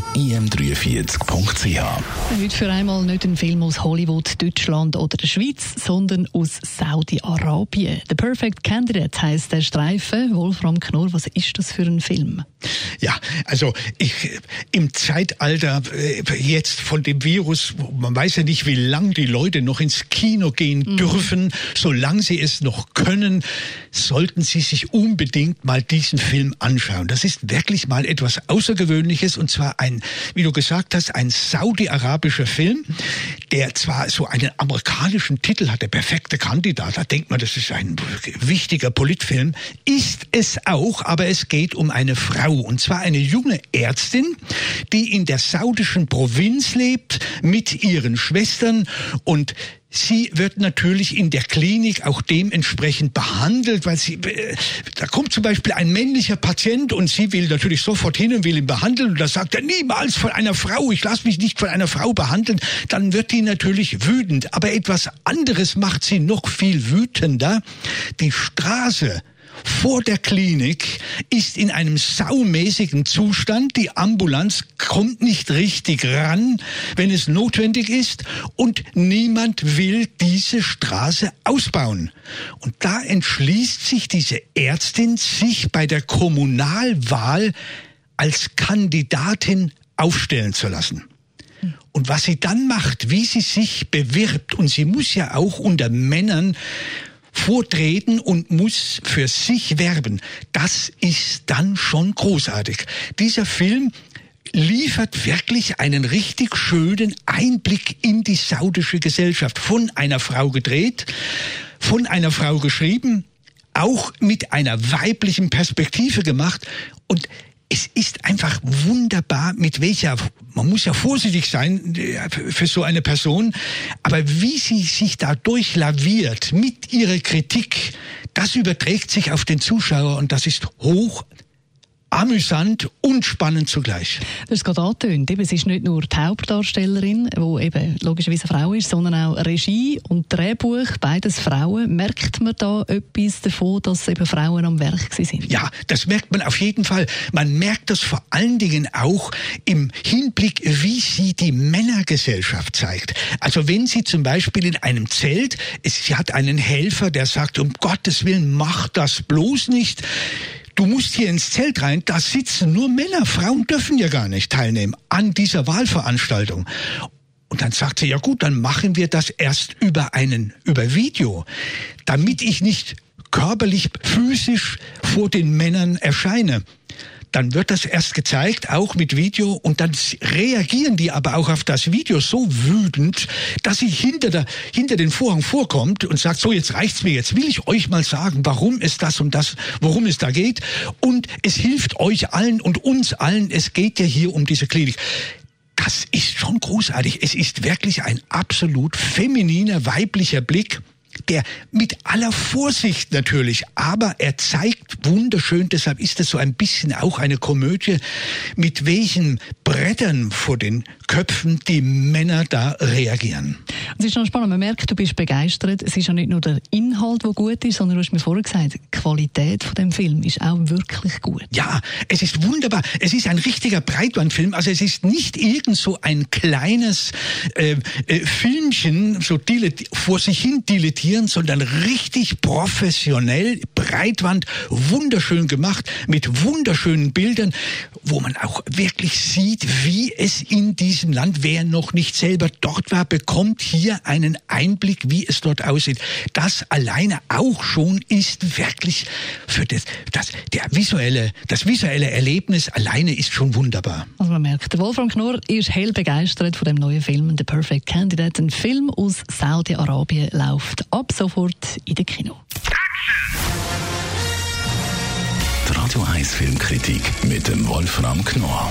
www.im43.ch Heute für einmal nicht ein Film aus Hollywood, Deutschland oder der Schweiz, sondern aus Saudi-Arabien. The Perfect Candidate heißt der Streifen. Wolfram Knorr, was ist das für ein Film? Ja, also ich, im Zeitalter äh, jetzt von dem Virus, man weiß ja nicht, wie lange die Leute noch ins Kino gehen mhm. dürfen, solange sie es noch können, sollten sie sich unbedingt mal diesen Film anschauen. Das ist wirklich mal etwas Außergewöhnliches und zwar ein, wie du gesagt hast, ein saudi-arabischer Film, der zwar so einen amerikanischen Titel hat, der perfekte Kandidat, da denkt man, das ist ein wichtiger Politfilm, ist es auch, aber es geht um eine Frau und zwar eine junge Ärztin, die in der saudischen Provinz lebt mit ihren Schwestern und Sie wird natürlich in der Klinik auch dementsprechend behandelt, weil sie, äh, da kommt zum Beispiel ein männlicher Patient und sie will natürlich sofort hin und will ihn behandeln und da sagt er niemals von einer Frau, ich lasse mich nicht von einer Frau behandeln, dann wird die natürlich wütend. Aber etwas anderes macht sie noch viel wütender. Die Straße, vor der Klinik ist in einem saumäßigen Zustand. Die Ambulanz kommt nicht richtig ran, wenn es notwendig ist. Und niemand will diese Straße ausbauen. Und da entschließt sich diese Ärztin, sich bei der Kommunalwahl als Kandidatin aufstellen zu lassen. Und was sie dann macht, wie sie sich bewirbt, und sie muss ja auch unter Männern vortreten und muss für sich werben. Das ist dann schon großartig. Dieser Film liefert wirklich einen richtig schönen Einblick in die saudische Gesellschaft. Von einer Frau gedreht, von einer Frau geschrieben, auch mit einer weiblichen Perspektive gemacht und es ist einfach wunderbar, mit welcher, man muss ja vorsichtig sein äh, für so eine Person, aber wie sie sich da durchlaviert mit ihrer Kritik, das überträgt sich auf den Zuschauer und das ist hoch amüsant und spannend zugleich. Das ist gerade angetönt. Eben, es ist nicht nur die Hauptdarstellerin, die eben logischerweise eine Frau ist, sondern auch Regie und Drehbuch, beides Frauen. Merkt man da etwas davon, dass eben Frauen am Werk sind? Ja, das merkt man auf jeden Fall. Man merkt das vor allen Dingen auch im Hinblick, wie sie die Männergesellschaft zeigt. Also wenn sie zum Beispiel in einem Zelt, sie hat einen Helfer, der sagt, um Gottes Willen, mach das bloß nicht du musst hier ins Zelt rein, da sitzen nur Männer, Frauen dürfen ja gar nicht teilnehmen an dieser Wahlveranstaltung. Und dann sagt sie, ja gut, dann machen wir das erst über einen, über Video, damit ich nicht körperlich, physisch vor den Männern erscheine dann wird das erst gezeigt, auch mit Video, und dann reagieren die aber auch auf das Video so wütend, dass sie hinter, der, hinter den Vorhang vorkommt und sagt, so jetzt reicht's mir, jetzt will ich euch mal sagen, warum es das und das, worum es da geht. Und es hilft euch allen und uns allen, es geht ja hier um diese Klinik. Das ist schon großartig. Es ist wirklich ein absolut femininer, weiblicher Blick der mit aller Vorsicht natürlich, aber er zeigt wunderschön, deshalb ist es so ein bisschen auch eine Komödie, mit welchen Brettern vor den Köpfen die Männer da reagieren. Es ist schon spannend, man merkt, du bist begeistert. Es ist ja nicht nur der Inhalt, der gut ist, sondern du hast mir vorher gesagt, die Qualität von dem Film ist auch wirklich gut. Ja, es ist wunderbar. Es ist ein richtiger Breitbandfilm. Also es ist nicht irgend so ein kleines äh, äh, Filmchen, so vor sich hin dilettiert präsentieren, sondern richtig professionell, Breitwand, wunderschön gemacht, mit wunderschönen Bildern, wo man auch wirklich sieht, wie es in diesem Land, wer noch nicht selber dort war, bekommt hier einen Einblick, wie es dort aussieht. Das alleine auch schon ist wirklich für das, das, der visuelle, das visuelle Erlebnis alleine ist schon wunderbar. Also man merkt, Wolfram Knorr ist hell begeistert von dem neuen Film The Perfect Candidate. Ein Film aus Saudi-Arabien läuft ab sofort in den Kino. Die Radio 1 Filmkritik mit dem Wolfram Knorr